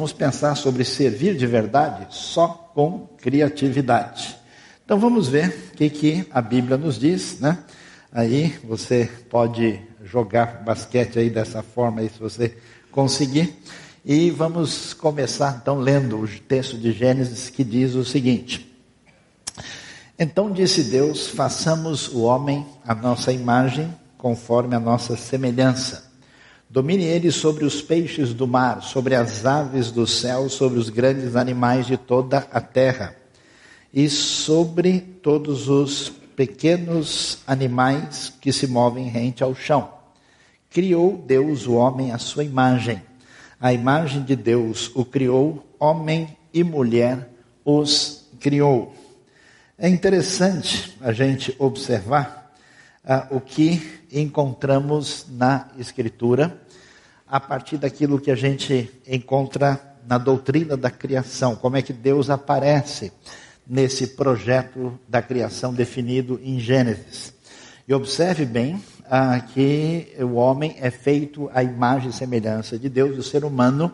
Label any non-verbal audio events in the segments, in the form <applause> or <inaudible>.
Vamos pensar sobre servir de verdade só com criatividade. Então vamos ver o que, que a Bíblia nos diz, né? Aí você pode jogar basquete aí dessa forma aí, se você conseguir. E vamos começar então lendo o texto de Gênesis que diz o seguinte: Então disse Deus: façamos o homem a nossa imagem, conforme a nossa semelhança. Domine ele sobre os peixes do mar, sobre as aves do céu, sobre os grandes animais de toda a terra, e sobre todos os pequenos animais que se movem rente ao chão. Criou Deus o homem à sua imagem. A imagem de Deus o criou, homem e mulher os criou. É interessante a gente observar ah, o que encontramos na Escritura, a partir daquilo que a gente encontra na doutrina da criação, como é que Deus aparece nesse projeto da criação definido em Gênesis. E observe bem ah, que o homem é feito à imagem e semelhança de Deus, o ser humano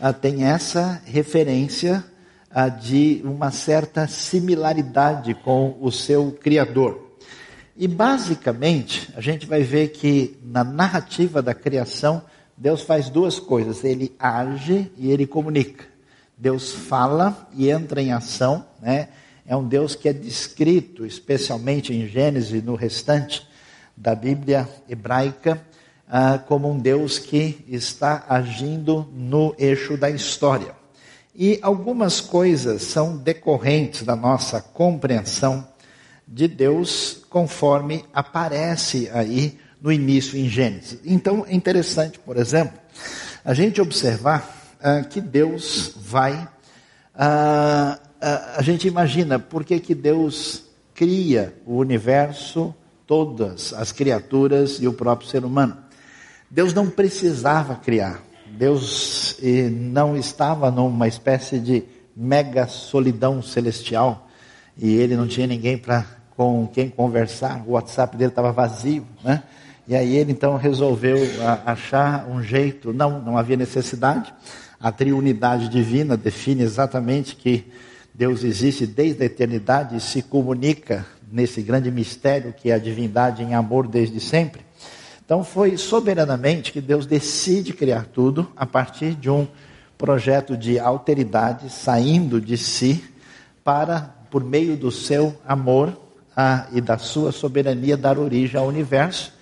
ah, tem essa referência ah, de uma certa similaridade com o seu Criador. E basicamente, a gente vai ver que na narrativa da criação, Deus faz duas coisas: ele age e ele comunica. Deus fala e entra em ação, né? É um Deus que é descrito, especialmente em Gênesis e no restante da Bíblia hebraica, ah, como um Deus que está agindo no eixo da história. E algumas coisas são decorrentes da nossa compreensão de Deus conforme aparece aí no início em Gênesis. Então é interessante, por exemplo, a gente observar ah, que Deus vai. Ah, ah, a gente imagina por que, que Deus cria o universo, todas as criaturas e o próprio ser humano. Deus não precisava criar. Deus eh, não estava numa espécie de mega solidão celestial e ele não tinha ninguém para com quem conversar. O WhatsApp dele estava vazio, né? E aí ele então resolveu achar um jeito. Não, não havia necessidade. A triunidade divina define exatamente que Deus existe desde a eternidade e se comunica nesse grande mistério que é a divindade em amor desde sempre. Então foi soberanamente que Deus decide criar tudo a partir de um projeto de alteridade saindo de si para por meio do seu amor a, e da sua soberania dar origem ao universo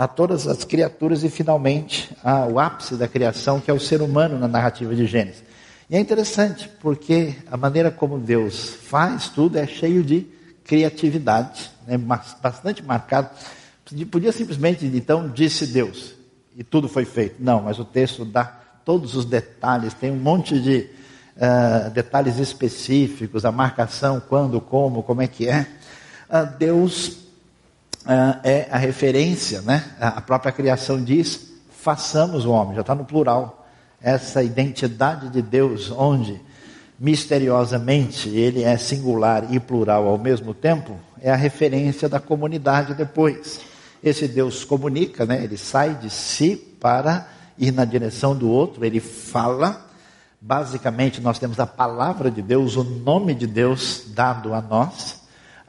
a todas as criaturas e finalmente ao ápice da criação, que é o ser humano na narrativa de Gênesis. E é interessante, porque a maneira como Deus faz tudo é cheio de criatividade, né, bastante marcado. Podia simplesmente, então, disse Deus, e tudo foi feito. Não, mas o texto dá todos os detalhes, tem um monte de uh, detalhes específicos, a marcação, quando, como, como é que é. Uh, Deus é a referência, né? A própria criação diz: façamos o homem, já está no plural. Essa identidade de Deus, onde misteriosamente ele é singular e plural ao mesmo tempo, é a referência da comunidade depois. Esse Deus comunica, né? Ele sai de si para ir na direção do outro, ele fala. Basicamente, nós temos a palavra de Deus, o nome de Deus dado a nós.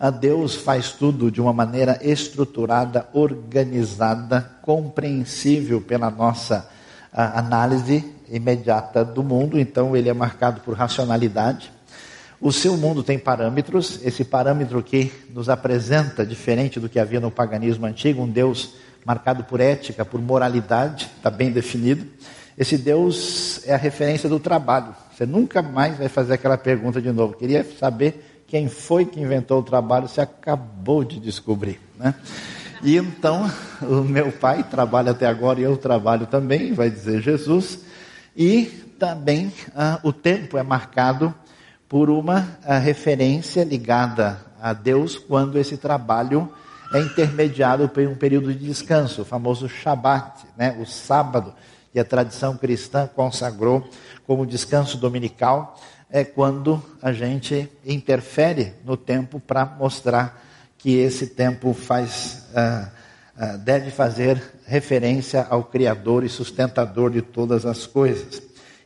Deus faz tudo de uma maneira estruturada, organizada, compreensível pela nossa análise imediata do mundo, então ele é marcado por racionalidade. O seu mundo tem parâmetros, esse parâmetro que nos apresenta, diferente do que havia no paganismo antigo, um Deus marcado por ética, por moralidade, está bem definido. Esse Deus é a referência do trabalho. Você nunca mais vai fazer aquela pergunta de novo. Queria saber quem foi que inventou o trabalho, você acabou de descobrir. Né? E então, o meu pai trabalha até agora e eu trabalho também, vai dizer Jesus. E também ah, o tempo é marcado por uma ah, referência ligada a Deus quando esse trabalho é intermediado por um período de descanso, o famoso Shabat, né? o sábado, que a tradição cristã consagrou como descanso dominical é quando a gente interfere no tempo para mostrar que esse tempo faz, uh, uh, deve fazer referência ao Criador e sustentador de todas as coisas.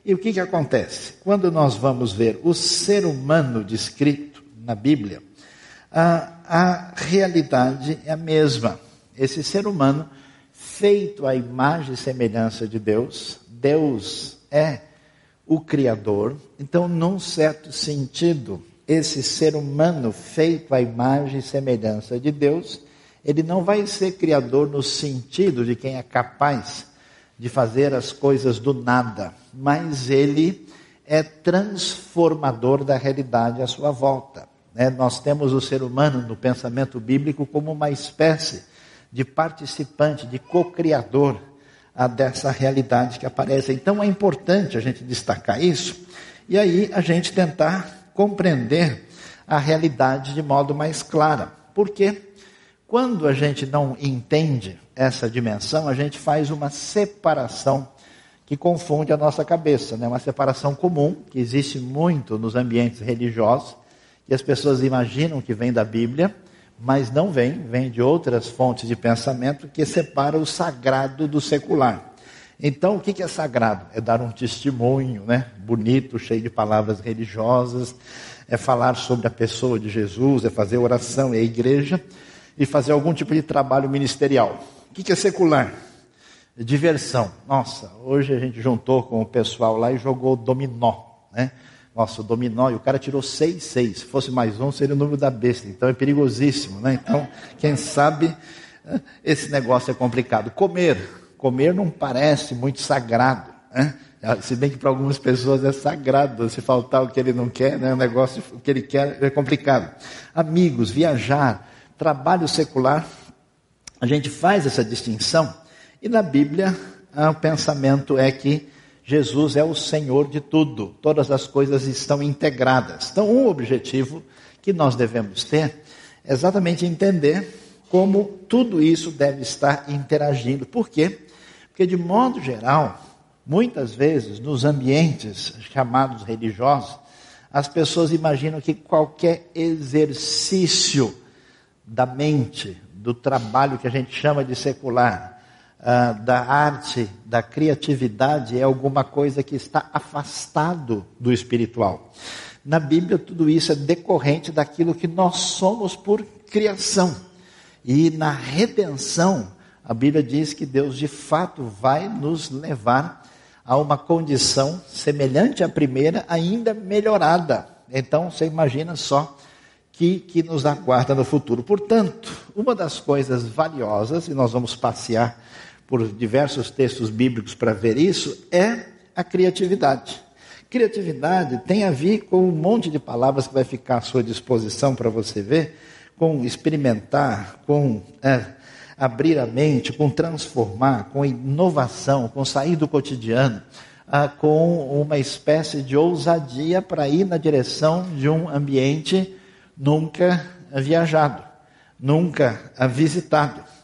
E o que, que acontece? Quando nós vamos ver o ser humano descrito na Bíblia, a realidade é a mesma. Esse ser humano, feito à imagem e semelhança de Deus, Deus é o Criador. Então, num certo sentido, esse ser humano feito à imagem e semelhança de Deus, ele não vai ser criador no sentido de quem é capaz de fazer as coisas do nada, mas ele é transformador da realidade à sua volta. Né? Nós temos o ser humano no pensamento bíblico como uma espécie de participante, de co-criador dessa realidade que aparece. Então é importante a gente destacar isso e aí a gente tentar compreender a realidade de modo mais clara. Porque quando a gente não entende essa dimensão, a gente faz uma separação que confunde a nossa cabeça, né? uma separação comum, que existe muito nos ambientes religiosos, que as pessoas imaginam que vem da Bíblia, mas não vem, vem de outras fontes de pensamento que separa o sagrado do secular. Então, o que é sagrado? É dar um testemunho, né? Bonito, cheio de palavras religiosas, é falar sobre a pessoa de Jesus, é fazer oração, é a igreja e fazer algum tipo de trabalho ministerial. O que é secular? Diversão. Nossa, hoje a gente juntou com o pessoal lá e jogou dominó, né? Nossa, dominó, e o cara tirou seis, seis. Se fosse mais um, seria o número da besta. Então é perigosíssimo, né? Então, quem sabe, esse negócio é complicado. Comer Comer não parece muito sagrado, né? Se bem que para algumas pessoas é sagrado, se faltar o que ele não quer, né? o negócio o que ele quer é complicado. Amigos, viajar, trabalho secular, a gente faz essa distinção e na Bíblia ah, o pensamento é que Jesus é o Senhor de tudo, todas as coisas estão integradas. Então, um objetivo que nós devemos ter é exatamente entender como tudo isso deve estar interagindo. Por quê? Porque, de modo geral, muitas vezes, nos ambientes chamados religiosos, as pessoas imaginam que qualquer exercício da mente, do trabalho que a gente chama de secular, uh, da arte, da criatividade, é alguma coisa que está afastado do espiritual. Na Bíblia, tudo isso é decorrente daquilo que nós somos por criação. E na redenção, a Bíblia diz que Deus de fato vai nos levar a uma condição semelhante à primeira, ainda melhorada. Então você imagina só que, que nos aguarda no futuro. Portanto, uma das coisas valiosas, e nós vamos passear por diversos textos bíblicos para ver isso, é a criatividade. Criatividade tem a ver com um monte de palavras que vai ficar à sua disposição para você ver, com experimentar, com é, abrir a mente, com transformar, com inovação, com sair do cotidiano, ah, com uma espécie de ousadia para ir na direção de um ambiente nunca viajado, nunca visitado.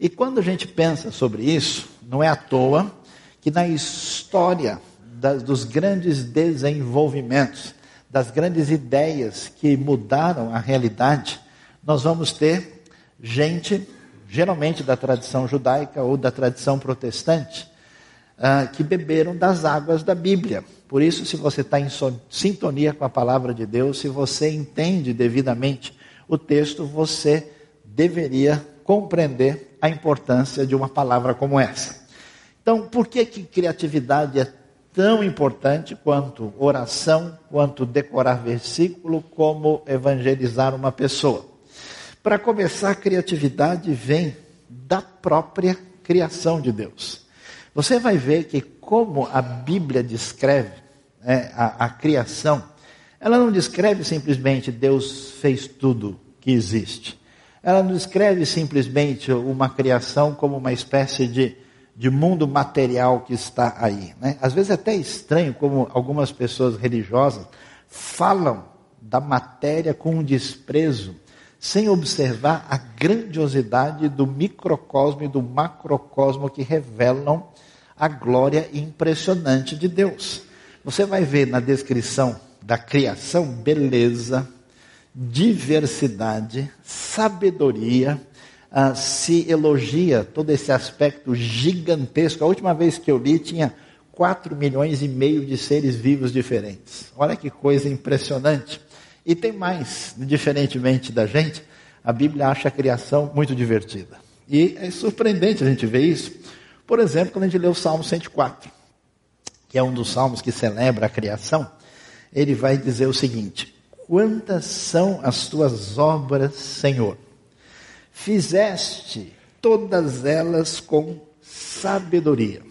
E quando a gente pensa sobre isso, não é à toa que na história das, dos grandes desenvolvimentos, das grandes ideias que mudaram a realidade, nós vamos ter gente geralmente da tradição judaica ou da tradição protestante, uh, que beberam das águas da Bíblia. Por isso, se você está em sintonia com a palavra de Deus, se você entende devidamente o texto, você deveria compreender a importância de uma palavra como essa. Então, por que, que criatividade é tão importante quanto oração, quanto decorar versículo, como evangelizar uma pessoa? Para começar, a criatividade vem da própria criação de Deus. Você vai ver que, como a Bíblia descreve né, a, a criação, ela não descreve simplesmente Deus fez tudo que existe. Ela não descreve simplesmente uma criação como uma espécie de, de mundo material que está aí. Né? Às vezes é até estranho como algumas pessoas religiosas falam da matéria com um desprezo sem observar a grandiosidade do microcosmo e do macrocosmo que revelam a glória impressionante de Deus. Você vai ver na descrição da criação beleza, diversidade, sabedoria, ah, se elogia todo esse aspecto gigantesco. A última vez que eu li tinha 4 milhões e meio de seres vivos diferentes. Olha que coisa impressionante. E tem mais, diferentemente da gente, a Bíblia acha a criação muito divertida. E é surpreendente a gente ver isso. Por exemplo, quando a gente lê o Salmo 104, que é um dos salmos que celebra a criação, ele vai dizer o seguinte: Quantas são as tuas obras, Senhor? Fizeste todas elas com sabedoria.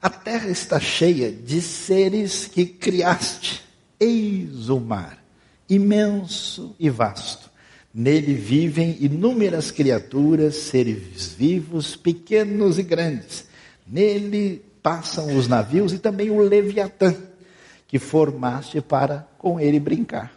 A terra está cheia de seres que criaste. Eis o mar, imenso e vasto. Nele vivem inúmeras criaturas, seres vivos, pequenos e grandes. Nele passam os navios e também o Leviatã, que formaste para com ele brincar.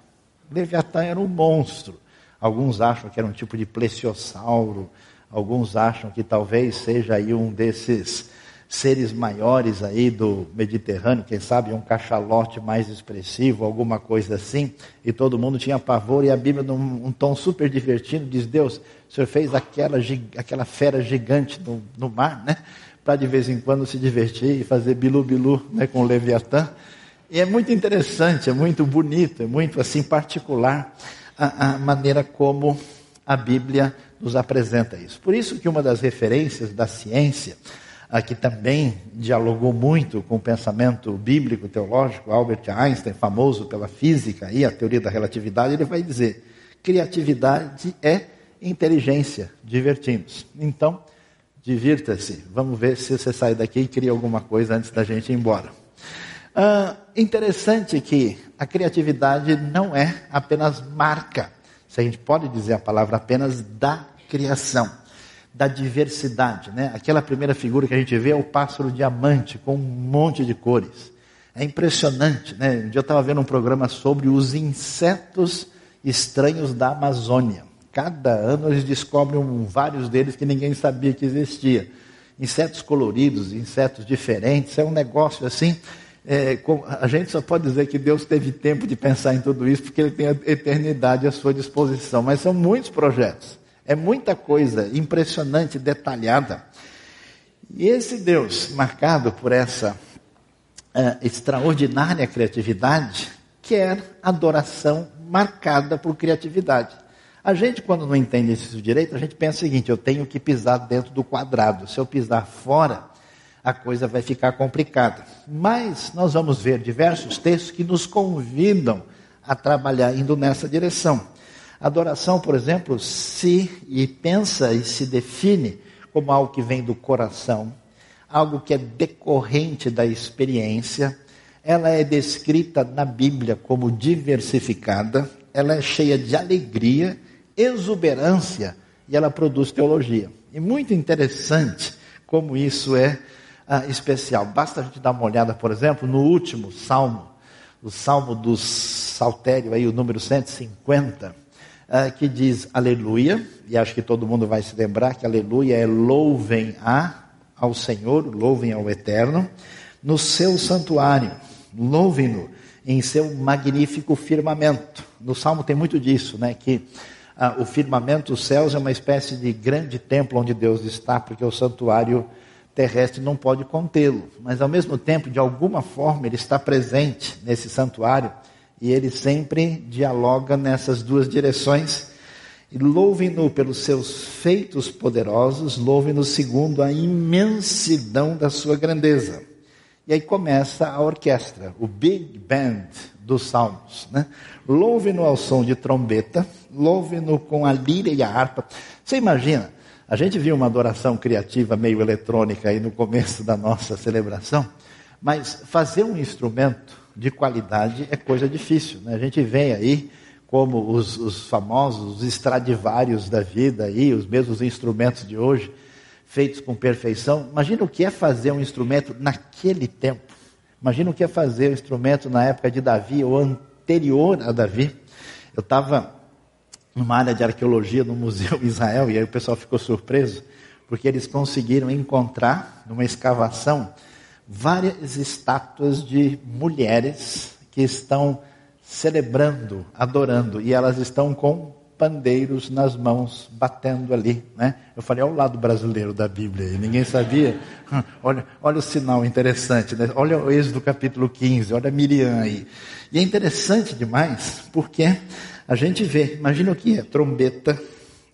Leviatã era um monstro. Alguns acham que era um tipo de plesiosauro, alguns acham que talvez seja aí um desses seres maiores aí do Mediterrâneo, quem sabe um cachalote mais expressivo, alguma coisa assim, e todo mundo tinha pavor, e a Bíblia, num um tom super divertido, diz: Deus, o Senhor fez aquela, aquela fera gigante no, no mar, né? Para de vez em quando se divertir e fazer bilu-bilu né, com o Leviatã. E é muito interessante, é muito bonito, é muito assim particular a, a maneira como a Bíblia nos apresenta isso. Por isso que uma das referências da ciência, a que também dialogou muito com o pensamento bíblico teológico, Albert Einstein, famoso pela física e a teoria da relatividade, ele vai dizer: criatividade é inteligência, divertimos. Então, divirta-se. Vamos ver se você sai daqui e cria alguma coisa antes da gente ir embora. Ah, interessante que a criatividade não é apenas marca, se a gente pode dizer a palavra apenas da criação, da diversidade. Né? Aquela primeira figura que a gente vê é o pássaro diamante, com um monte de cores. É impressionante. Né? Um dia eu estava vendo um programa sobre os insetos estranhos da Amazônia. Cada ano eles descobrem um, vários deles que ninguém sabia que existia. Insetos coloridos, insetos diferentes, é um negócio assim é, a gente só pode dizer que Deus teve tempo de pensar em tudo isso porque Ele tem a eternidade à sua disposição. Mas são muitos projetos, é muita coisa impressionante, detalhada. E esse Deus, marcado por essa uh, extraordinária criatividade, quer adoração marcada por criatividade. A gente, quando não entende isso direito, a gente pensa o seguinte: eu tenho que pisar dentro do quadrado. Se eu pisar fora, a coisa vai ficar complicada. Mas nós vamos ver diversos textos que nos convidam a trabalhar indo nessa direção. Adoração, por exemplo, se e pensa e se define como algo que vem do coração, algo que é decorrente da experiência. Ela é descrita na Bíblia como diversificada, ela é cheia de alegria, exuberância e ela produz teologia. E muito interessante como isso é ah, especial. Basta a gente dar uma olhada, por exemplo, no último salmo, o salmo do Saltério, aí, o número 150, ah, que diz aleluia, e acho que todo mundo vai se lembrar que aleluia é louvem a, ao Senhor, louvem ao Eterno, no seu santuário, louvem-no em seu magnífico firmamento. No salmo tem muito disso, né? Que ah, o firmamento, os céus, é uma espécie de grande templo onde Deus está, porque o santuário terrestre não pode contê-lo, mas ao mesmo tempo, de alguma forma, ele está presente nesse santuário e ele sempre dialoga nessas duas direções. E louve-no pelos seus feitos poderosos, louve-no segundo a imensidão da sua grandeza. E aí começa a orquestra, o Big Band dos Salmos. Né? Louve-no ao som de trombeta, louve-no com a lira e a harpa. Você imagina, a gente viu uma adoração criativa meio eletrônica aí no começo da nossa celebração, mas fazer um instrumento de qualidade é coisa difícil. Né? A gente vem aí como os, os famosos Stradivarius da vida aí, os mesmos instrumentos de hoje, feitos com perfeição. Imagina o que é fazer um instrumento naquele tempo. Imagina o que é fazer um instrumento na época de Davi ou anterior a Davi. Eu estava numa área de arqueologia no Museu Israel, e aí o pessoal ficou surpreso, porque eles conseguiram encontrar, numa escavação, várias estátuas de mulheres que estão celebrando, adorando, e elas estão com pandeiros nas mãos, batendo ali. Né? Eu falei, olha o lado brasileiro da Bíblia aí, ninguém sabia. <laughs> Olha, olha o sinal interessante, né? olha o Êxodo capítulo 15, olha Miriam aí. E é interessante demais, porque a gente vê, imagina o que é, trombeta,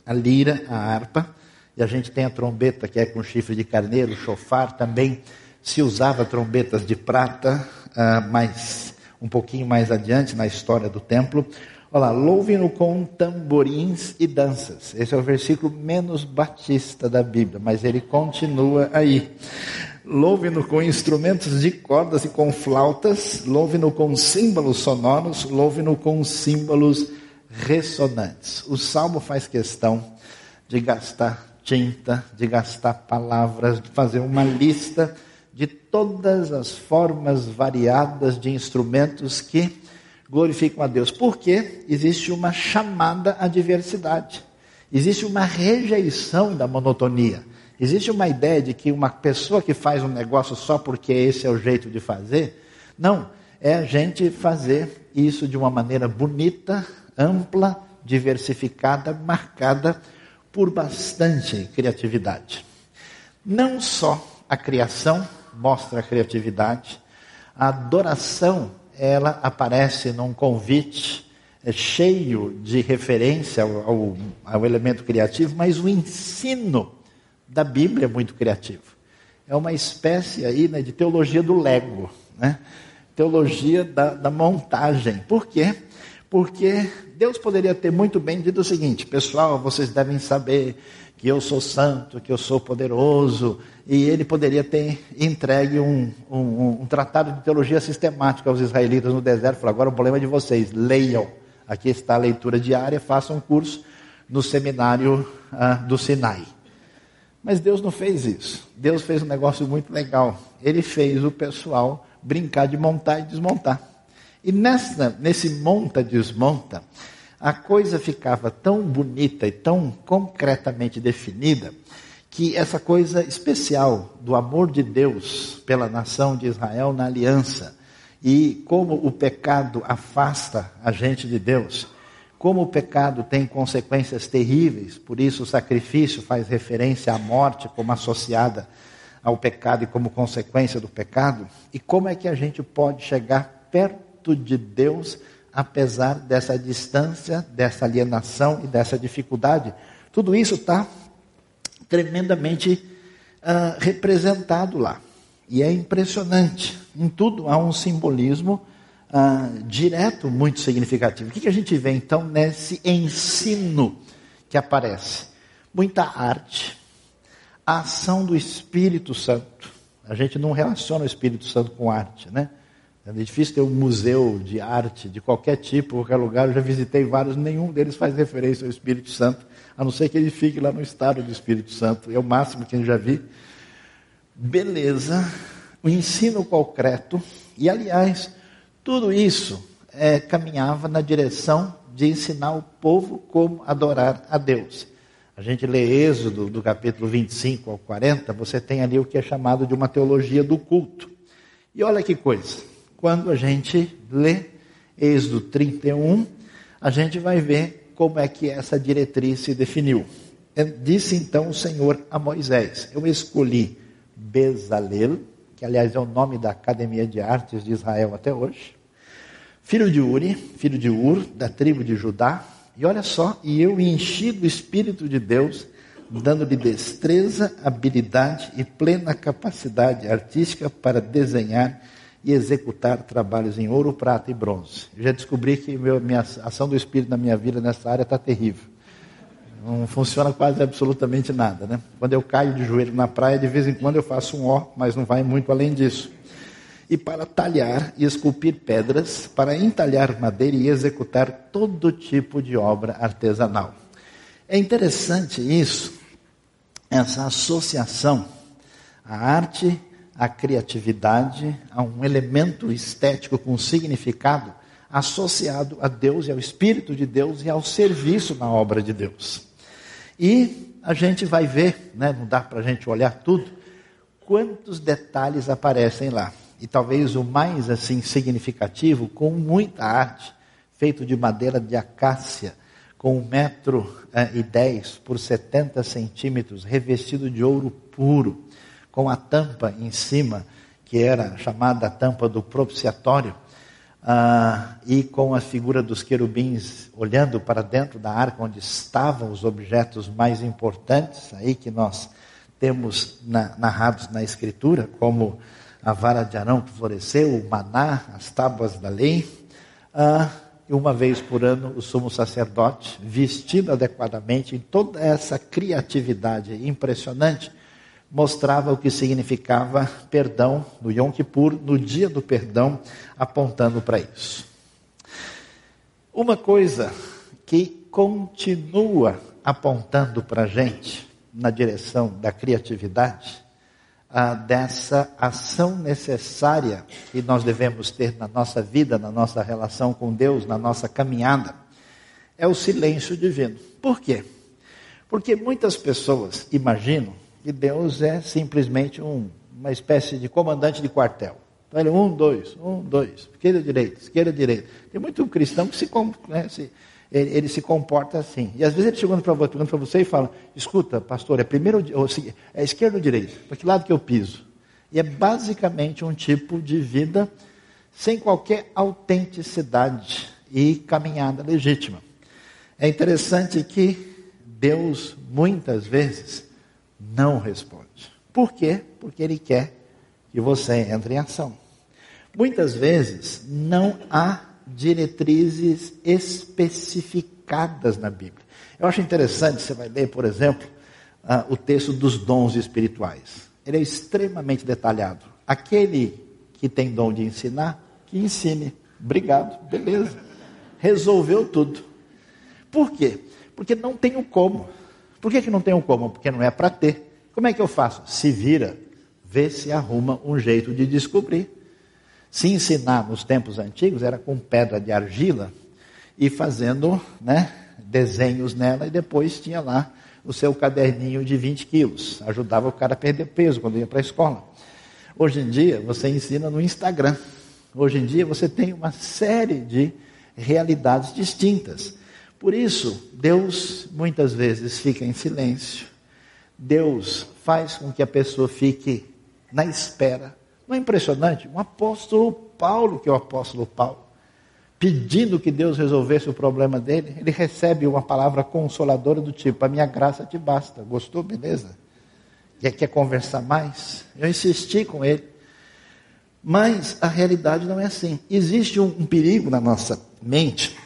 a lira, a harpa, e a gente tem a trombeta que é com chifre de carneiro, chofar também, se usava trombetas de prata, uh, mas um pouquinho mais adiante na história do templo, Olha lá, louve-no com tamborins e danças. Esse é o versículo menos batista da Bíblia, mas ele continua aí. Louve-no com instrumentos de cordas e com flautas, louve-no com símbolos sonoros, louve-no com símbolos ressonantes. O salmo faz questão de gastar tinta, de gastar palavras, de fazer uma lista de todas as formas variadas de instrumentos que glorificam a Deus. Porque existe uma chamada à diversidade. Existe uma rejeição da monotonia. Existe uma ideia de que uma pessoa que faz um negócio só porque esse é o jeito de fazer. Não, é a gente fazer isso de uma maneira bonita, ampla, diversificada, marcada por bastante criatividade. Não só a criação mostra a criatividade, a adoração ela aparece num convite é, cheio de referência ao, ao, elemento criativo, mas o ensino da Bíblia é muito criativo. É uma espécie aí né, de teologia do Lego, né? teologia da, da montagem. Por quê? Porque Deus poderia ter muito bem dito o seguinte: pessoal, vocês devem saber que eu sou santo, que eu sou poderoso, e ele poderia ter entregue um, um, um tratado de teologia sistemática aos israelitas no deserto. Falou: agora o problema é de vocês, leiam. Aqui está a leitura diária, façam um curso no seminário ah, do Sinai. Mas Deus não fez isso. Deus fez um negócio muito legal. Ele fez o pessoal brincar de montar e desmontar. E nessa, nesse monta-desmonta, a coisa ficava tão bonita e tão concretamente definida que essa coisa especial do amor de Deus pela nação de Israel na aliança e como o pecado afasta a gente de Deus, como o pecado tem consequências terríveis, por isso o sacrifício faz referência à morte como associada ao pecado e como consequência do pecado, e como é que a gente pode chegar perto de Deus apesar dessa distância, dessa alienação e dessa dificuldade. Tudo isso está tremendamente uh, representado lá. E é impressionante. Em tudo há um simbolismo uh, direto muito significativo. O que, que a gente vê então nesse ensino que aparece? Muita arte, a ação do Espírito Santo. A gente não relaciona o Espírito Santo com arte, né? É difícil ter um museu de arte de qualquer tipo, qualquer lugar. Eu já visitei vários, nenhum deles faz referência ao Espírito Santo, a não ser que ele fique lá no estado do Espírito Santo. É o máximo que eu já vi. Beleza, o ensino concreto, e aliás, tudo isso é, caminhava na direção de ensinar o povo como adorar a Deus. A gente lê Êxodo, do capítulo 25 ao 40, você tem ali o que é chamado de uma teologia do culto. E olha que coisa quando a gente lê Êxodo 31, a gente vai ver como é que essa diretriz se definiu. É, disse então o Senhor a Moisés: Eu escolhi Bezalel, que aliás é o nome da Academia de Artes de Israel até hoje, filho de Uri, filho de Ur, da tribo de Judá, e olha só, e eu enchi do Espírito de Deus, dando-lhe destreza, habilidade e plena capacidade artística para desenhar e executar trabalhos em ouro, prata e bronze. Eu já descobri que meu, minha ação do Espírito na minha vida nessa área está terrível. Não funciona quase absolutamente nada. Né? Quando eu caio de joelho na praia, de vez em quando eu faço um ó, mas não vai muito além disso. E para talhar e esculpir pedras, para entalhar madeira e executar todo tipo de obra artesanal. É interessante isso, essa associação, a arte a criatividade, a um elemento estético com significado associado a Deus e ao Espírito de Deus e ao serviço na obra de Deus. E a gente vai ver, né, não dá para a gente olhar tudo, quantos detalhes aparecem lá. E talvez o mais assim significativo, com muita arte, feito de madeira de acácia, com um metro eh, e dez por 70 centímetros, revestido de ouro puro, com a tampa em cima, que era chamada a tampa do propiciatório, ah, e com a figura dos querubins olhando para dentro da arca onde estavam os objetos mais importantes, aí que nós temos na, narrados na Escritura, como a vara de Arão que floresceu, o maná, as tábuas da lei. Ah, uma vez por ano, o sumo sacerdote, vestido adequadamente, em toda essa criatividade impressionante, mostrava o que significava perdão no Yom Kippur, no dia do perdão, apontando para isso. Uma coisa que continua apontando para a gente na direção da criatividade, dessa ação necessária que nós devemos ter na nossa vida, na nossa relação com Deus, na nossa caminhada, é o silêncio divino. Por quê? Porque muitas pessoas imaginam que Deus é simplesmente um, uma espécie de comandante de quartel. Então ele, um, dois, um, dois, esquerda, direita, esquerda, direita. Tem muito cristão que se, né, se ele, ele, se comporta assim. E às vezes ele chegando para você, você e fala, escuta, pastor, é primeiro ou, é esquerda ou direita? Para que lado que eu piso? E é basicamente um tipo de vida sem qualquer autenticidade e caminhada legítima. É interessante que Deus muitas vezes não responde. Por quê? Porque ele quer que você entre em ação. Muitas vezes não há diretrizes especificadas na Bíblia. Eu acho interessante, você vai ler, por exemplo, uh, o texto dos dons espirituais. Ele é extremamente detalhado. Aquele que tem dom de ensinar, que ensine. Obrigado, beleza. Resolveu tudo. Por quê? Porque não tem o como. Por que, que não um como? Porque não é para ter. Como é que eu faço? Se vira, vê se arruma um jeito de descobrir. Se ensinar nos tempos antigos era com pedra de argila e fazendo né, desenhos nela e depois tinha lá o seu caderninho de 20 quilos. Ajudava o cara a perder peso quando ia para a escola. Hoje em dia você ensina no Instagram. Hoje em dia você tem uma série de realidades distintas. Por isso, Deus muitas vezes fica em silêncio. Deus faz com que a pessoa fique na espera. Não é impressionante? Um apóstolo Paulo, que é o apóstolo Paulo, pedindo que Deus resolvesse o problema dele, ele recebe uma palavra consoladora do tipo: A minha graça te basta. Gostou? Beleza? Quer, quer conversar mais? Eu insisti com ele. Mas a realidade não é assim. Existe um, um perigo na nossa mente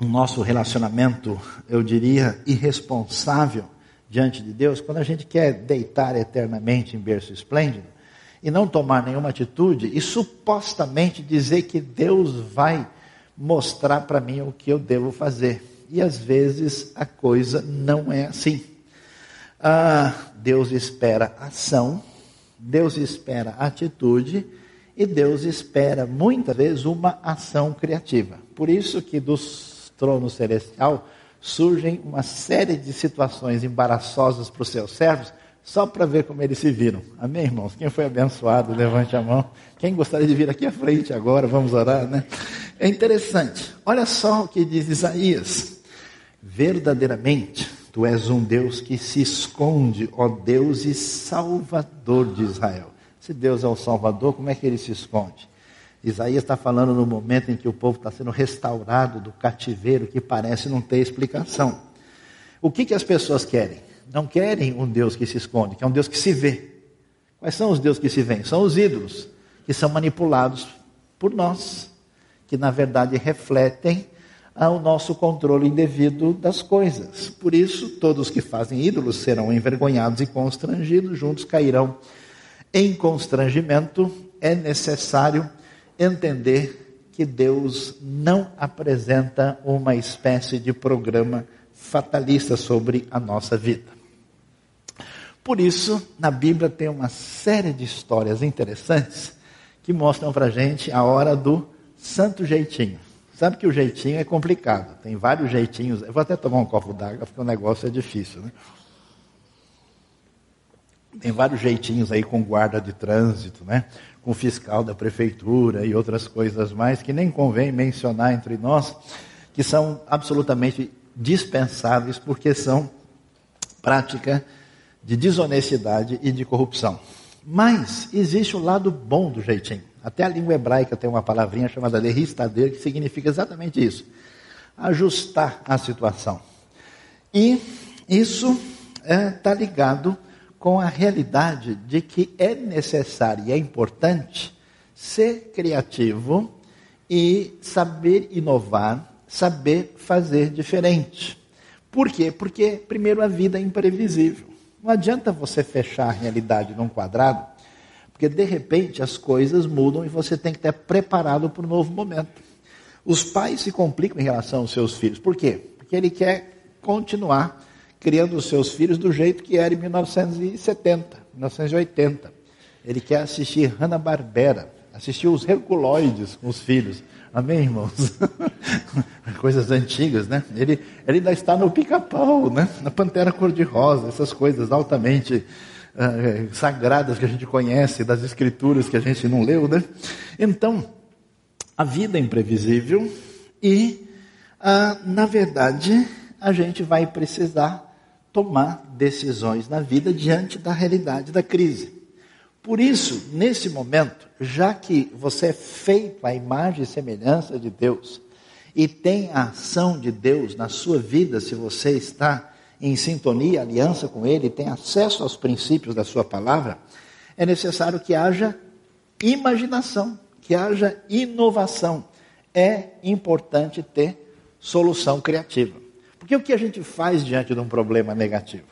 o nosso relacionamento, eu diria, irresponsável diante de Deus, quando a gente quer deitar eternamente em berço esplêndido e não tomar nenhuma atitude e supostamente dizer que Deus vai mostrar para mim o que eu devo fazer. E às vezes a coisa não é assim. Ah, Deus espera ação, Deus espera atitude e Deus espera muitas vezes uma ação criativa. Por isso que dos trono celestial, surgem uma série de situações embaraçosas para os seus servos, só para ver como eles se viram. Amém, irmãos? Quem foi abençoado, levante a mão. Quem gostaria de vir aqui à frente agora, vamos orar, né? É interessante. Olha só o que diz Isaías. Verdadeiramente, tu és um Deus que se esconde, ó Deus e Salvador de Israel. Se Deus é o Salvador, como é que ele se esconde? Isaías está falando no momento em que o povo está sendo restaurado do cativeiro que parece não ter explicação. O que, que as pessoas querem? Não querem um Deus que se esconde, que é um Deus que se vê. Quais são os deuses que se veem? São os ídolos, que são manipulados por nós, que na verdade refletem o nosso controle indevido das coisas. Por isso, todos que fazem ídolos serão envergonhados e constrangidos, juntos cairão em constrangimento. É necessário entender que Deus não apresenta uma espécie de programa fatalista sobre a nossa vida. Por isso, na Bíblia tem uma série de histórias interessantes que mostram para gente a hora do santo jeitinho. Sabe que o jeitinho é complicado, tem vários jeitinhos. Eu vou até tomar um copo d'água, porque o negócio é difícil. Né? Tem vários jeitinhos aí com guarda de trânsito, né? com fiscal da prefeitura e outras coisas mais que nem convém mencionar entre nós, que são absolutamente dispensáveis porque são prática de desonestidade e de corrupção. Mas existe o lado bom do jeitinho. Até a língua hebraica tem uma palavrinha chamada leristadeira que significa exatamente isso: ajustar a situação. E isso está é, tá ligado com a realidade de que é necessário e é importante ser criativo e saber inovar, saber fazer diferente. Por quê? Porque, primeiro, a vida é imprevisível. Não adianta você fechar a realidade num quadrado, porque de repente as coisas mudam e você tem que estar preparado para um novo momento. Os pais se complicam em relação aos seus filhos. Por quê? Porque ele quer continuar criando os seus filhos do jeito que era em 1970, 1980. Ele quer assistir Hanna-Barbera, assistir os Herculoides com os filhos. Amém, irmãos? <laughs> coisas antigas, né? Ele, ele ainda está no pica-pau, né? Na pantera cor-de-rosa, essas coisas altamente uh, sagradas que a gente conhece, das escrituras que a gente não leu, né? Então, a vida é imprevisível e, uh, na verdade, a gente vai precisar tomar decisões na vida diante da realidade da crise. Por isso, nesse momento, já que você é feito à imagem e semelhança de Deus e tem a ação de Deus na sua vida, se você está em sintonia, aliança com Ele, tem acesso aos princípios da Sua palavra, é necessário que haja imaginação, que haja inovação. É importante ter solução criativa. Porque o que a gente faz diante de um problema negativo?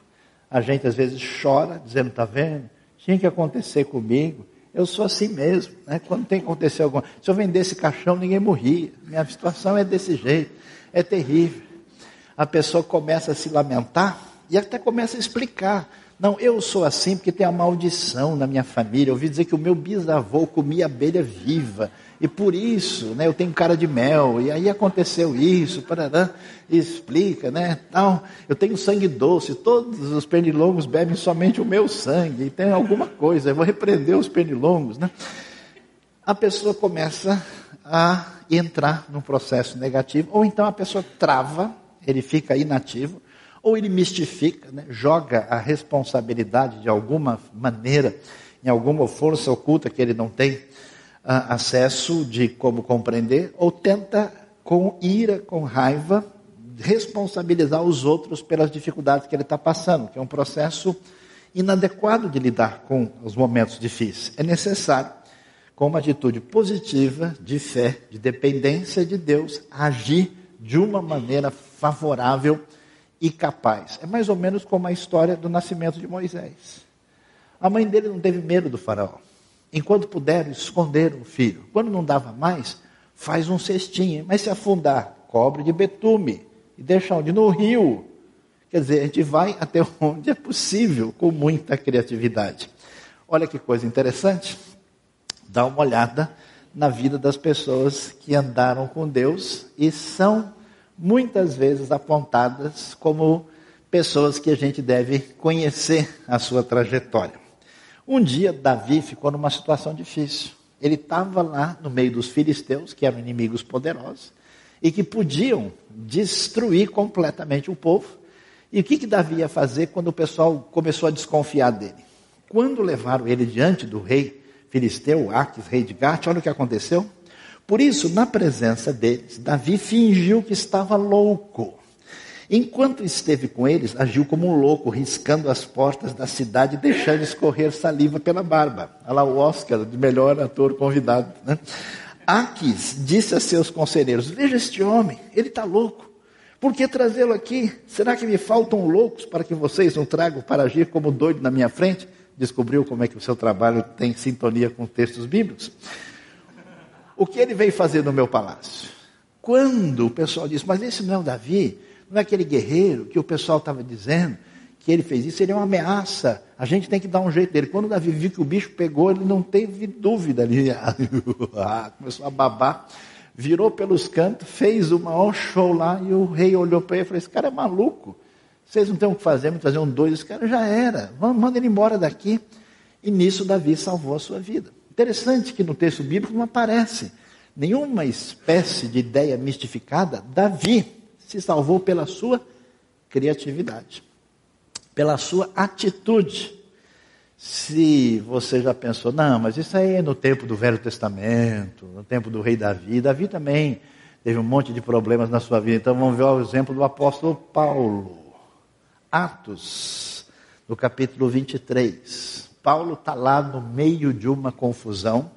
A gente às vezes chora, dizendo, está vendo? tinha que acontecer comigo. Eu sou assim mesmo. Né? Quando tem que acontecer alguma Se eu vendesse caixão, ninguém morria. Minha situação é desse jeito. É terrível. A pessoa começa a se lamentar e até começa a explicar. Não, eu sou assim porque tem a maldição na minha família. Eu ouvi dizer que o meu bisavô comia abelha viva. E por isso, né, eu tenho cara de mel, e aí aconteceu isso, parará, explica, né, tal, eu tenho sangue doce, todos os pernilongos bebem somente o meu sangue, e tem alguma coisa, eu vou repreender os pernilongos, né. A pessoa começa a entrar num processo negativo, ou então a pessoa trava, ele fica inativo, ou ele mistifica, né, joga a responsabilidade de alguma maneira, em alguma força oculta que ele não tem, acesso de como compreender, ou tenta, com ira, com raiva, responsabilizar os outros pelas dificuldades que ele está passando, que é um processo inadequado de lidar com os momentos difíceis. É necessário, com uma atitude positiva, de fé, de dependência de Deus, agir de uma maneira favorável e capaz. É mais ou menos como a história do nascimento de Moisés. A mãe dele não teve medo do faraó. Enquanto puderam, esconderam o filho. Quando não dava mais, faz um cestinho. Mas se afundar, cobre de betume. E deixa onde? No rio. Quer dizer, a gente vai até <laughs> onde é possível, com muita criatividade. Olha que coisa interessante. Dá uma olhada na vida das pessoas que andaram com Deus e são muitas vezes apontadas como pessoas que a gente deve conhecer a sua trajetória. Um dia, Davi ficou numa situação difícil. Ele estava lá no meio dos filisteus, que eram inimigos poderosos, e que podiam destruir completamente o povo. E o que, que Davi ia fazer quando o pessoal começou a desconfiar dele? Quando levaram ele diante do rei filisteu, Aques, rei de Gate, olha o que aconteceu. Por isso, na presença deles, Davi fingiu que estava louco. Enquanto esteve com eles, agiu como um louco, riscando as portas da cidade deixando escorrer saliva pela barba. Olha lá o Oscar de melhor ator convidado. Né? Aques disse a seus conselheiros: Veja este homem, ele está louco. Por que trazê-lo aqui? Será que me faltam loucos para que vocês o tragam para agir como doido na minha frente? Descobriu como é que o seu trabalho tem sintonia com textos bíblicos? O que ele veio fazer no meu palácio? Quando o pessoal disse, mas esse não é o Davi, não é aquele guerreiro que o pessoal estava dizendo que ele fez isso, ele é uma ameaça. A gente tem que dar um jeito dele. Quando Davi viu que o bicho pegou, ele não teve dúvida ali. <laughs> Ah, começou a babar, virou pelos cantos, fez o maior show lá e o rei olhou para ele e falou: Esse cara é maluco. Vocês não têm o que fazer, me trazer um dois. Esse cara já era. Manda ele embora daqui. E nisso Davi salvou a sua vida. Interessante que no texto bíblico não aparece nenhuma espécie de ideia mistificada. Davi se salvou pela sua criatividade, pela sua atitude. Se você já pensou, não, mas isso aí é no tempo do Velho Testamento, no tempo do rei Davi. Davi também teve um monte de problemas na sua vida. Então vamos ver o exemplo do apóstolo Paulo. Atos, no capítulo 23. Paulo está lá no meio de uma confusão,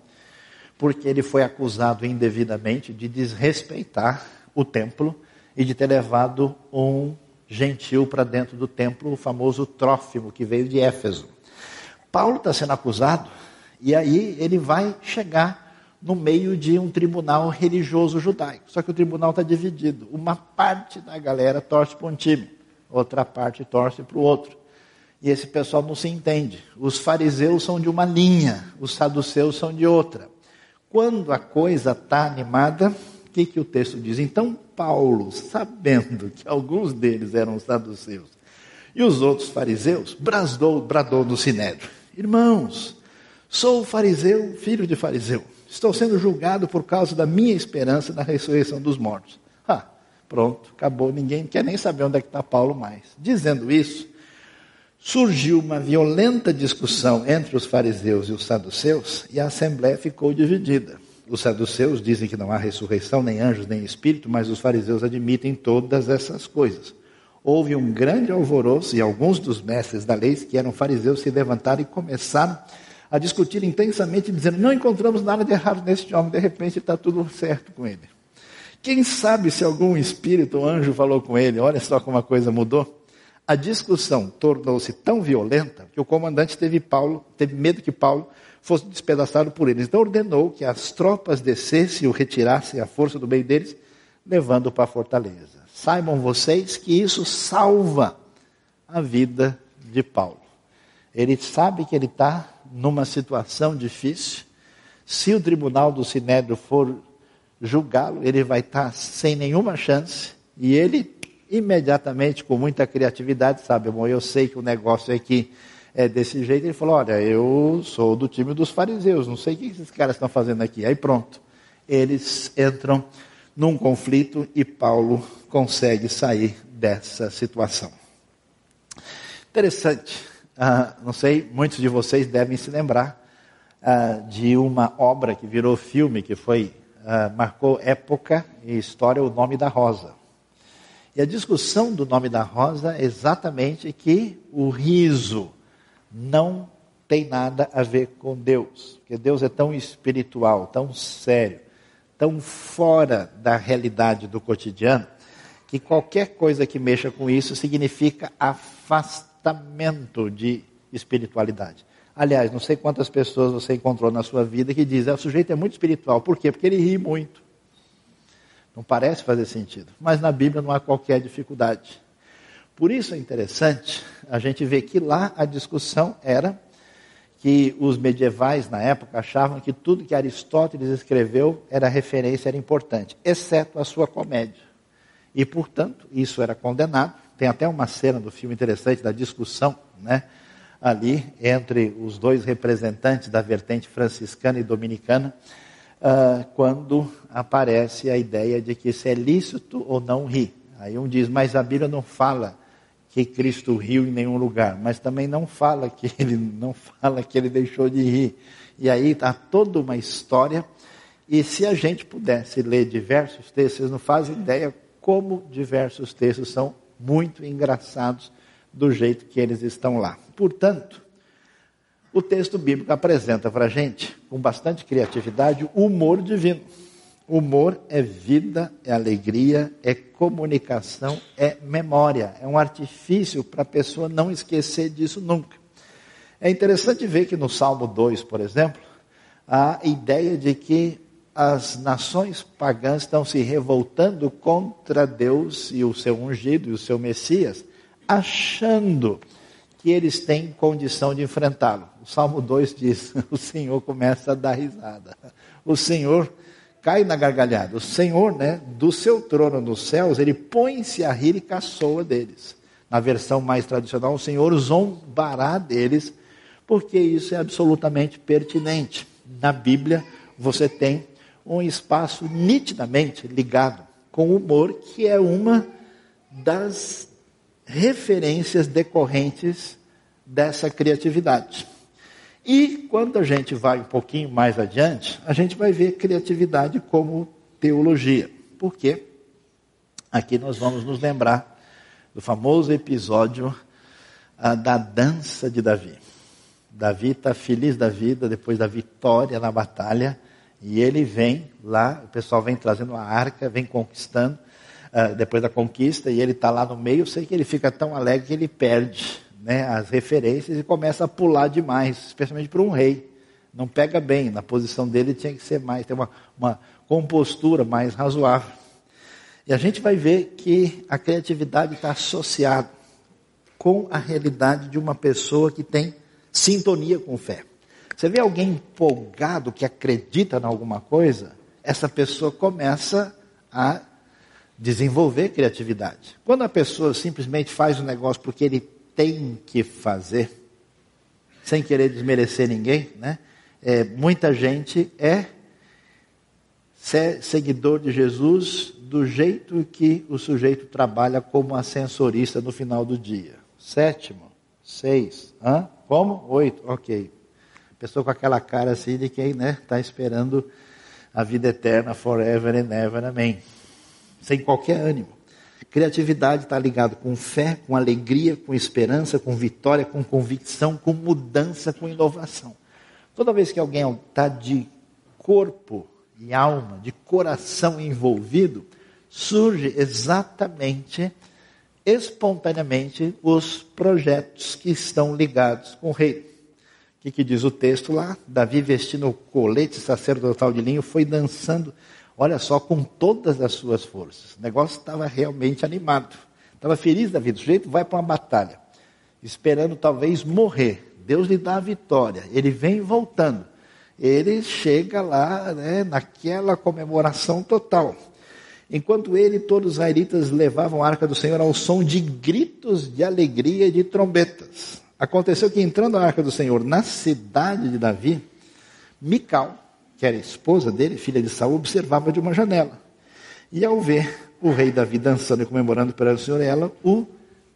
porque ele foi acusado indevidamente de desrespeitar o templo e de ter levado um gentil para dentro do templo, o famoso Trófimo, que veio de Éfeso. Paulo está sendo acusado, e aí ele vai chegar no meio de um tribunal religioso judaico. Só que o tribunal está dividido. Uma parte da galera torce para um time, outra parte torce para o outro. E esse pessoal não se entende. Os fariseus são de uma linha, os saduceus são de outra. Quando a coisa está animada, que, que o texto diz? Então Paulo, sabendo que alguns deles eram saduceus e os outros fariseus, bradou, bradou no sinédrio: Irmãos, sou fariseu, filho de fariseu. Estou sendo julgado por causa da minha esperança na ressurreição dos mortos. Ah, pronto, acabou. Ninguém quer nem saber onde é que está Paulo mais. Dizendo isso, surgiu uma violenta discussão entre os fariseus e os saduceus e a assembleia ficou dividida. Os saduceus dizem que não há ressurreição, nem anjos, nem espírito, mas os fariseus admitem todas essas coisas. Houve um grande alvoroço e alguns dos mestres da lei, que eram fariseus, se levantaram e começaram a discutir intensamente, dizendo: Não encontramos nada de errado neste homem, de repente está tudo certo com ele. Quem sabe se algum espírito ou anjo falou com ele, olha só como a coisa mudou. A discussão tornou-se tão violenta que o comandante teve, Paulo, teve medo que Paulo fosse despedaçado por eles. Então ordenou que as tropas descessem e o retirassem à força do meio deles, levando para a fortaleza. Saibam vocês que isso salva a vida de Paulo. Ele sabe que ele está numa situação difícil. Se o tribunal do Sinédrio for julgá-lo, ele vai estar sem nenhuma chance. E ele, imediatamente, com muita criatividade, sabe, bom, eu sei que o negócio aqui é desse jeito. Ele falou: Olha, eu sou do time dos fariseus, não sei o que esses caras estão fazendo aqui. Aí pronto, eles entram num conflito e Paulo consegue sair dessa situação. Interessante. Ah, não sei, muitos de vocês devem se lembrar ah, de uma obra que virou filme, que foi ah, marcou época e história, o nome da Rosa. E a discussão do nome da Rosa é exatamente que o riso não tem nada a ver com Deus, porque Deus é tão espiritual, tão sério, tão fora da realidade do cotidiano, que qualquer coisa que mexa com isso significa afastamento de espiritualidade. Aliás, não sei quantas pessoas você encontrou na sua vida que dizem, ah, o sujeito é muito espiritual. Por quê? Porque ele ri muito. Não parece fazer sentido. Mas na Bíblia não há qualquer dificuldade. Por isso é interessante a gente ver que lá a discussão era que os medievais na época achavam que tudo que Aristóteles escreveu era referência, era importante, exceto a sua comédia. E, portanto, isso era condenado. Tem até uma cena do filme interessante da discussão, né? Ali entre os dois representantes da vertente franciscana e dominicana, uh, quando aparece a ideia de que se é lícito ou não rir. Aí um diz, mas a Bíblia não fala que Cristo riu em nenhum lugar, mas também não fala que ele não fala que ele deixou de rir. E aí está toda uma história. E se a gente pudesse ler diversos textos, vocês não fazem ideia como diversos textos são muito engraçados do jeito que eles estão lá. Portanto, o texto bíblico apresenta para a gente, com bastante criatividade, o humor divino. Humor é vida, é alegria, é comunicação, é memória. É um artifício para a pessoa não esquecer disso nunca. É interessante ver que no Salmo 2, por exemplo, a ideia de que as nações pagãs estão se revoltando contra Deus e o seu ungido e o seu Messias, achando que eles têm condição de enfrentá-lo. O Salmo 2 diz: <laughs> o Senhor começa a dar risada. O Senhor cai na gargalhada. O Senhor, né, do seu trono nos céus, ele põe-se a rir e caçoa deles. Na versão mais tradicional, o Senhor zombará deles, porque isso é absolutamente pertinente. Na Bíblia, você tem um espaço nitidamente ligado com o humor, que é uma das referências decorrentes dessa criatividade. E quando a gente vai um pouquinho mais adiante, a gente vai ver criatividade como teologia. Por quê? Aqui nós vamos nos lembrar do famoso episódio ah, da dança de Davi. Davi está feliz da vida depois da vitória na batalha. E ele vem lá, o pessoal vem trazendo uma arca, vem conquistando, uh, depois da conquista, e ele está lá no meio. Eu sei que ele fica tão alegre que ele perde né, as referências e começa a pular demais, especialmente para um rei. Não pega bem, na posição dele tinha que ser mais, ter uma, uma compostura mais razoável. E a gente vai ver que a criatividade está associada com a realidade de uma pessoa que tem sintonia com fé. Você vê alguém empolgado que acredita em alguma coisa, essa pessoa começa a desenvolver criatividade. Quando a pessoa simplesmente faz um negócio porque ele tem que fazer, sem querer desmerecer ninguém, né? É, muita gente é seguidor de Jesus do jeito que o sujeito trabalha como ascensorista no final do dia. Sétimo, seis, hã? como? Oito, ok pessoa com aquela cara assim de quem está né, tá esperando a vida eterna, forever and ever, amém. Sem qualquer ânimo. Criatividade está ligado com fé, com alegria, com esperança, com vitória, com convicção, com mudança, com inovação. Toda vez que alguém está de corpo e alma, de coração envolvido, surge exatamente, espontaneamente, os projetos que estão ligados com o rei. O que, que, diz o texto lá? Davi vestindo o colete sacerdotal de linho foi dançando, olha só, com todas as suas forças. O negócio estava realmente animado. Estava feliz da vida. O sujeito vai para uma batalha, esperando talvez morrer. Deus lhe dá a vitória. Ele vem voltando. Ele chega lá né, naquela comemoração total. Enquanto ele todos os israelitas levavam a arca do Senhor ao som de gritos de alegria e de trombetas. Aconteceu que entrando a arca do Senhor na cidade de Davi, Mical, que era esposa dele, filha de Saul, observava de uma janela. E ao ver o rei Davi dançando e comemorando perante o Senhor, ela o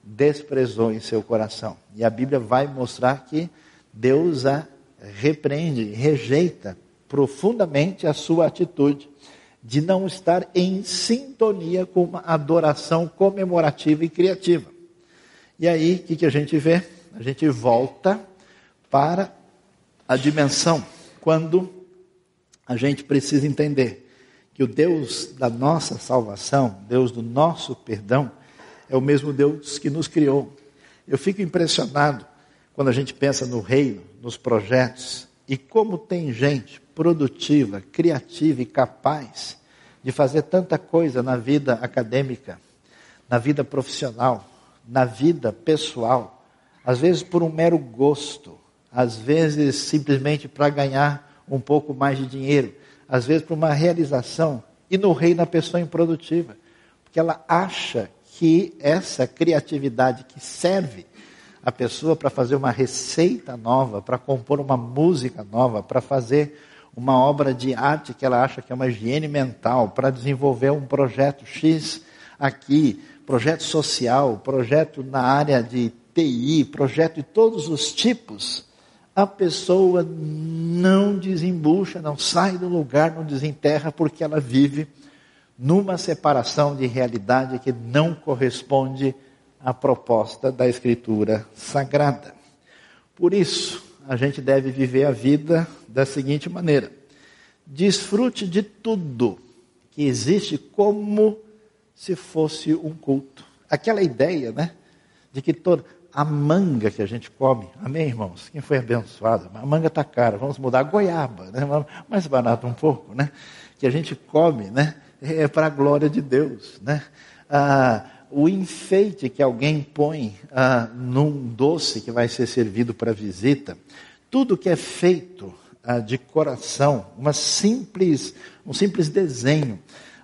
desprezou em seu coração. E a Bíblia vai mostrar que Deus a repreende, rejeita profundamente a sua atitude de não estar em sintonia com uma adoração comemorativa e criativa. E aí, o que, que a gente vê? a gente volta para a dimensão quando a gente precisa entender que o Deus da nossa salvação, Deus do nosso perdão, é o mesmo Deus que nos criou. Eu fico impressionado quando a gente pensa no reino, nos projetos e como tem gente produtiva, criativa e capaz de fazer tanta coisa na vida acadêmica, na vida profissional, na vida pessoal, às vezes por um mero gosto, às vezes simplesmente para ganhar um pouco mais de dinheiro, às vezes por uma realização, e no reino a pessoa improdutiva, porque ela acha que essa criatividade que serve a pessoa para fazer uma receita nova, para compor uma música nova, para fazer uma obra de arte que ela acha que é uma higiene mental, para desenvolver um projeto X aqui, projeto social, projeto na área de TI, projeto de todos os tipos, a pessoa não desembucha, não sai do lugar, não desenterra, porque ela vive numa separação de realidade que não corresponde à proposta da Escritura Sagrada. Por isso, a gente deve viver a vida da seguinte maneira: desfrute de tudo que existe como se fosse um culto. Aquela ideia, né? De que todo, a manga que a gente come, amém, irmãos? Quem foi abençoado? A manga está cara, vamos mudar a goiaba, né? mais barato um pouco, né? Que a gente come, né? É para a glória de Deus, né? Ah, o enfeite que alguém põe ah, num doce que vai ser servido para visita, tudo que é feito ah, de coração, uma simples, um simples desenho,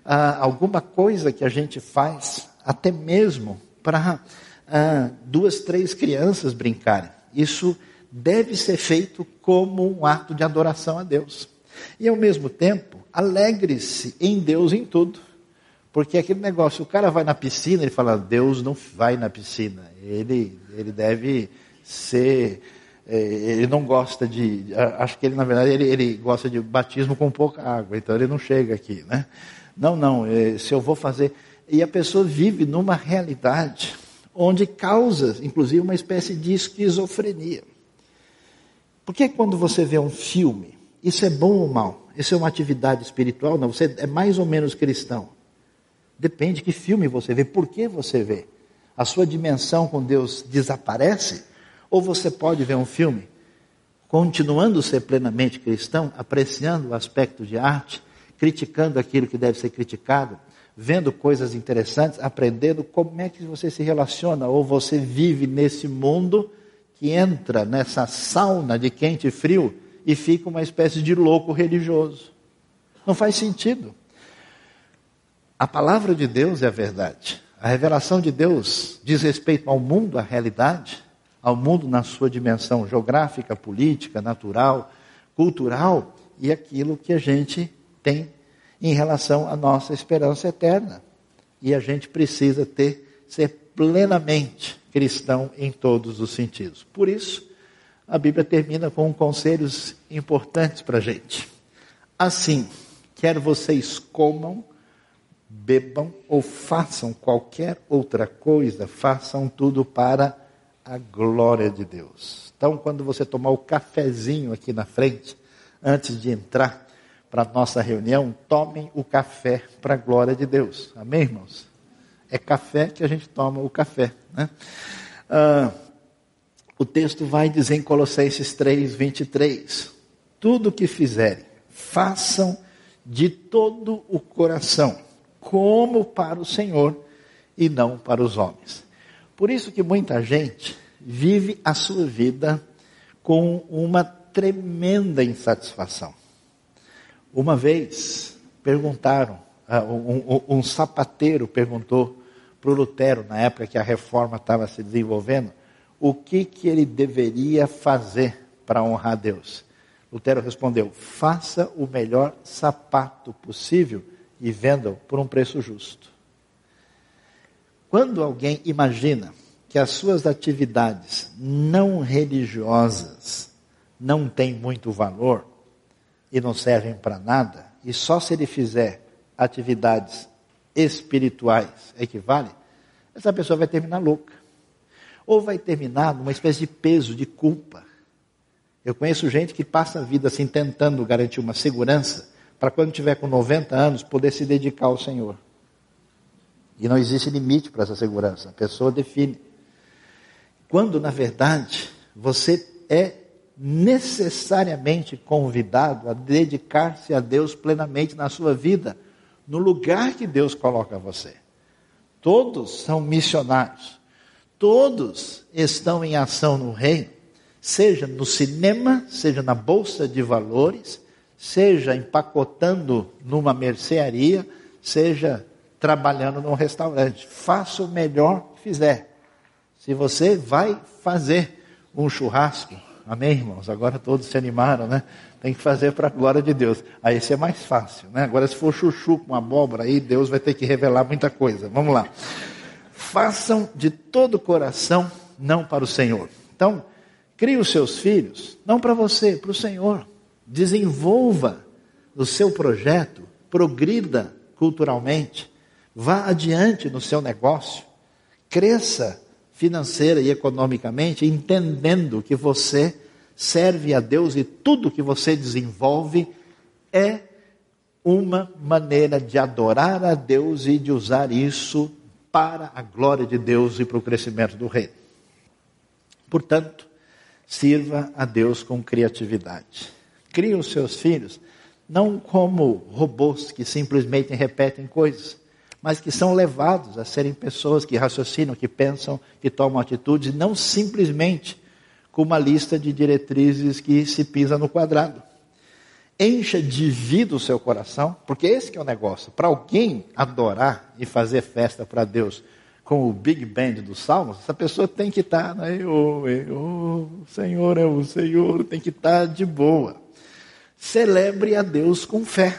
ah, alguma coisa que a gente faz, até mesmo para ah, duas, três crianças brincarem. Isso deve ser feito como um ato de adoração a Deus. E ao mesmo tempo, alegre-se em Deus em tudo. Porque aquele negócio, o cara vai na piscina, ele fala, Deus não vai na piscina. Ele, ele deve ser. É, ele não gosta de. Acho que ele, na verdade, ele, ele gosta de batismo com pouca água, então ele não chega aqui, né? Não, não, é, se eu vou fazer. E a pessoa vive numa realidade onde causa, inclusive, uma espécie de esquizofrenia. Porque quando você vê um filme, isso é bom ou mal? Isso é uma atividade espiritual? Não, você é mais ou menos cristão. Depende que filme você vê, por que você vê. A sua dimensão com Deus desaparece? Ou você pode ver um filme continuando a ser plenamente cristão, apreciando o aspecto de arte, criticando aquilo que deve ser criticado, vendo coisas interessantes, aprendendo como é que você se relaciona, ou você vive nesse mundo que entra nessa sauna de quente e frio e fica uma espécie de louco religioso. Não faz sentido. A palavra de Deus é a verdade. A revelação de Deus diz respeito ao mundo, à realidade, ao mundo na sua dimensão geográfica, política, natural, cultural e aquilo que a gente tem em relação à nossa esperança eterna. E a gente precisa ter ser plenamente cristão em todos os sentidos. Por isso, a Bíblia termina com conselhos importantes para a gente. Assim, quer vocês comam, bebam ou façam qualquer outra coisa, façam tudo para a glória de Deus. Então, quando você tomar o cafezinho aqui na frente, antes de entrar para nossa reunião, tomem o café para a glória de Deus. Amém, irmãos? É café que a gente toma o café. Né? Ah, o texto vai dizer em Colossenses 3, 23: Tudo o que fizerem, façam de todo o coração como para o Senhor e não para os homens. Por isso que muita gente vive a sua vida com uma tremenda insatisfação. Uma vez perguntaram, ah, um, um, um sapateiro perguntou para o Lutero, na época que a reforma estava se desenvolvendo, o que, que ele deveria fazer para honrar Deus. Lutero respondeu: faça o melhor sapato possível e vendam por um preço justo. Quando alguém imagina que as suas atividades não religiosas não têm muito valor e não servem para nada, e só se ele fizer atividades espirituais equivale, essa pessoa vai terminar louca. Ou vai terminar numa espécie de peso, de culpa. Eu conheço gente que passa a vida assim tentando garantir uma segurança para quando tiver com 90 anos poder se dedicar ao Senhor. E não existe limite para essa segurança, a pessoa define. Quando, na verdade, você é necessariamente convidado a dedicar-se a Deus plenamente na sua vida, no lugar que Deus coloca você. Todos são missionários, todos estão em ação no reino, seja no cinema, seja na bolsa de valores, seja empacotando numa mercearia, seja trabalhando num restaurante. Faça o melhor que fizer. Se você vai fazer um churrasco, amém, irmãos? Agora todos se animaram, né? Tem que fazer para a glória de Deus. Aí esse é mais fácil, né? Agora, se for chuchu com abóbora, aí Deus vai ter que revelar muita coisa. Vamos lá. Façam de todo o coração, não para o Senhor. Então, crie os seus filhos, não para você, para o Senhor desenvolva o seu projeto, progrida culturalmente, vá adiante no seu negócio, cresça financeira e economicamente, entendendo que você serve a Deus e tudo que você desenvolve é uma maneira de adorar a Deus e de usar isso para a glória de Deus e para o crescimento do reino. Portanto, sirva a Deus com criatividade cria os seus filhos não como robôs que simplesmente repetem coisas, mas que são levados a serem pessoas que raciocinam, que pensam, que tomam atitudes, não simplesmente com uma lista de diretrizes que se pisa no quadrado. Encha de vida o seu coração, porque esse é o negócio. Para alguém adorar e fazer festa para Deus com o Big Band dos Salmos, essa pessoa tem que estar, tá, né? Oh, Senhor é o Senhor, tem que estar tá de boa celebre a Deus com fé.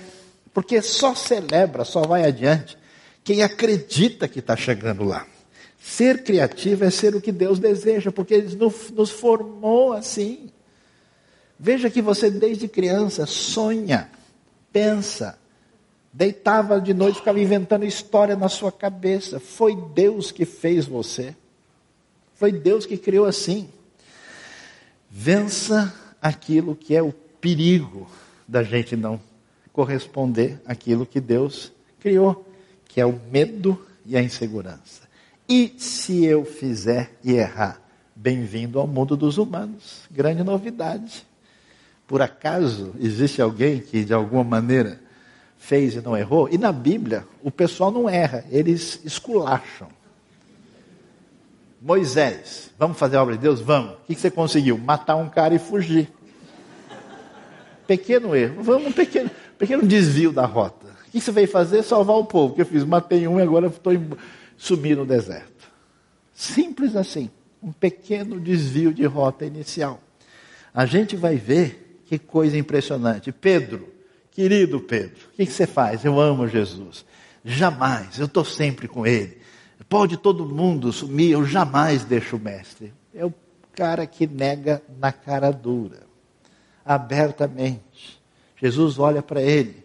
Porque só celebra, só vai adiante quem acredita que está chegando lá. Ser criativo é ser o que Deus deseja, porque Ele nos formou assim. Veja que você, desde criança, sonha, pensa, deitava de noite, ficava inventando história na sua cabeça. Foi Deus que fez você. Foi Deus que criou assim. Vença aquilo que é o perigo da gente não corresponder àquilo que Deus criou, que é o medo e a insegurança. E se eu fizer e errar? Bem-vindo ao mundo dos humanos. Grande novidade. Por acaso existe alguém que de alguma maneira fez e não errou? E na Bíblia, o pessoal não erra, eles esculacham. Moisés, vamos fazer a obra de Deus? Vamos. O que você conseguiu? Matar um cara e fugir. Pequeno erro, vamos um pequeno, pequeno desvio da rota. O que você veio fazer? Salvar o povo. que eu fiz? Matei um e agora estou sumir no deserto. Simples assim. Um pequeno desvio de rota inicial. A gente vai ver que coisa impressionante. Pedro, querido Pedro, o que você faz? Eu amo Jesus. Jamais, eu estou sempre com ele. Pode todo mundo sumir, eu jamais deixo o mestre. É o cara que nega na cara dura, abertamente. Jesus olha para ele,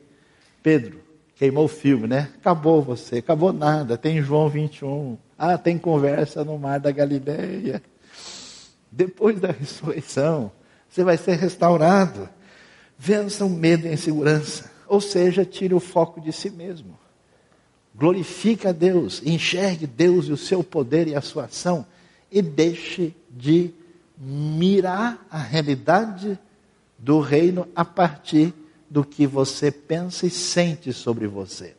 Pedro, queimou o filme, né? Acabou você, acabou nada. Tem João 21. Ah, tem conversa no mar da Galileia. Depois da ressurreição, você vai ser restaurado. Vença o medo e a insegurança. Ou seja, tire o foco de si mesmo. Glorifique a Deus, enxergue Deus e o seu poder e a sua ação e deixe de mirar a realidade do reino a partir do que você pensa e sente sobre você.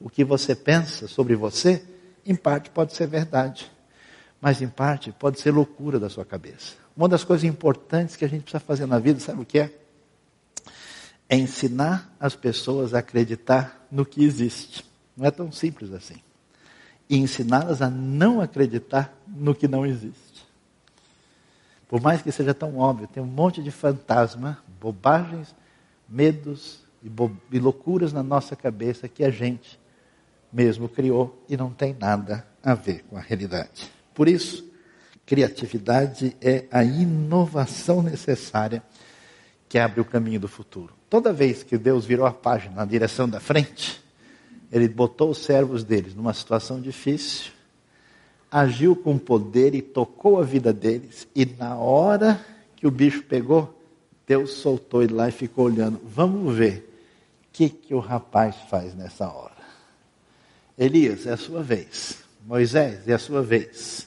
O que você pensa sobre você, em parte pode ser verdade, mas em parte pode ser loucura da sua cabeça. Uma das coisas importantes que a gente precisa fazer na vida, sabe o que é? É ensinar as pessoas a acreditar no que existe. Não é tão simples assim. E ensiná-las a não acreditar no que não existe. Por mais que seja tão óbvio, tem um monte de fantasma, bobagens, medos e, e loucuras na nossa cabeça que a gente mesmo criou e não tem nada a ver com a realidade. Por isso, criatividade é a inovação necessária que abre o caminho do futuro. Toda vez que Deus virou a página na direção da frente, ele botou os servos deles numa situação difícil, agiu com poder e tocou a vida deles, e na hora que o bicho pegou, Deus soltou ele lá e ficou olhando. Vamos ver o que, que o rapaz faz nessa hora. Elias, é a sua vez. Moisés, é a sua vez.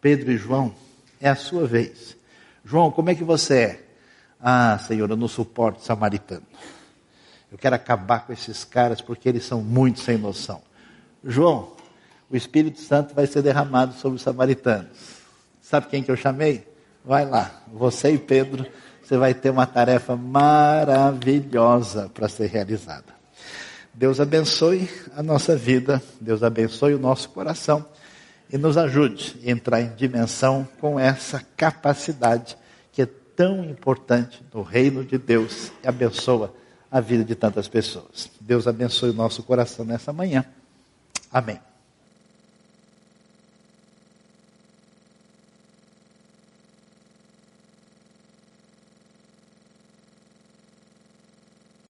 Pedro e João, é a sua vez. João, como é que você é? Ah, Senhor, eu não suporto samaritano. Eu quero acabar com esses caras porque eles são muito sem noção. João, o Espírito Santo vai ser derramado sobre os samaritanos. Sabe quem que eu chamei? Vai lá, você e Pedro, você vai ter uma tarefa maravilhosa para ser realizada. Deus abençoe a nossa vida, Deus abençoe o nosso coração e nos ajude a entrar em dimensão com essa capacidade que é tão importante no reino de Deus e abençoa a vida de tantas pessoas. Deus abençoe o nosso coração nessa manhã. Amém.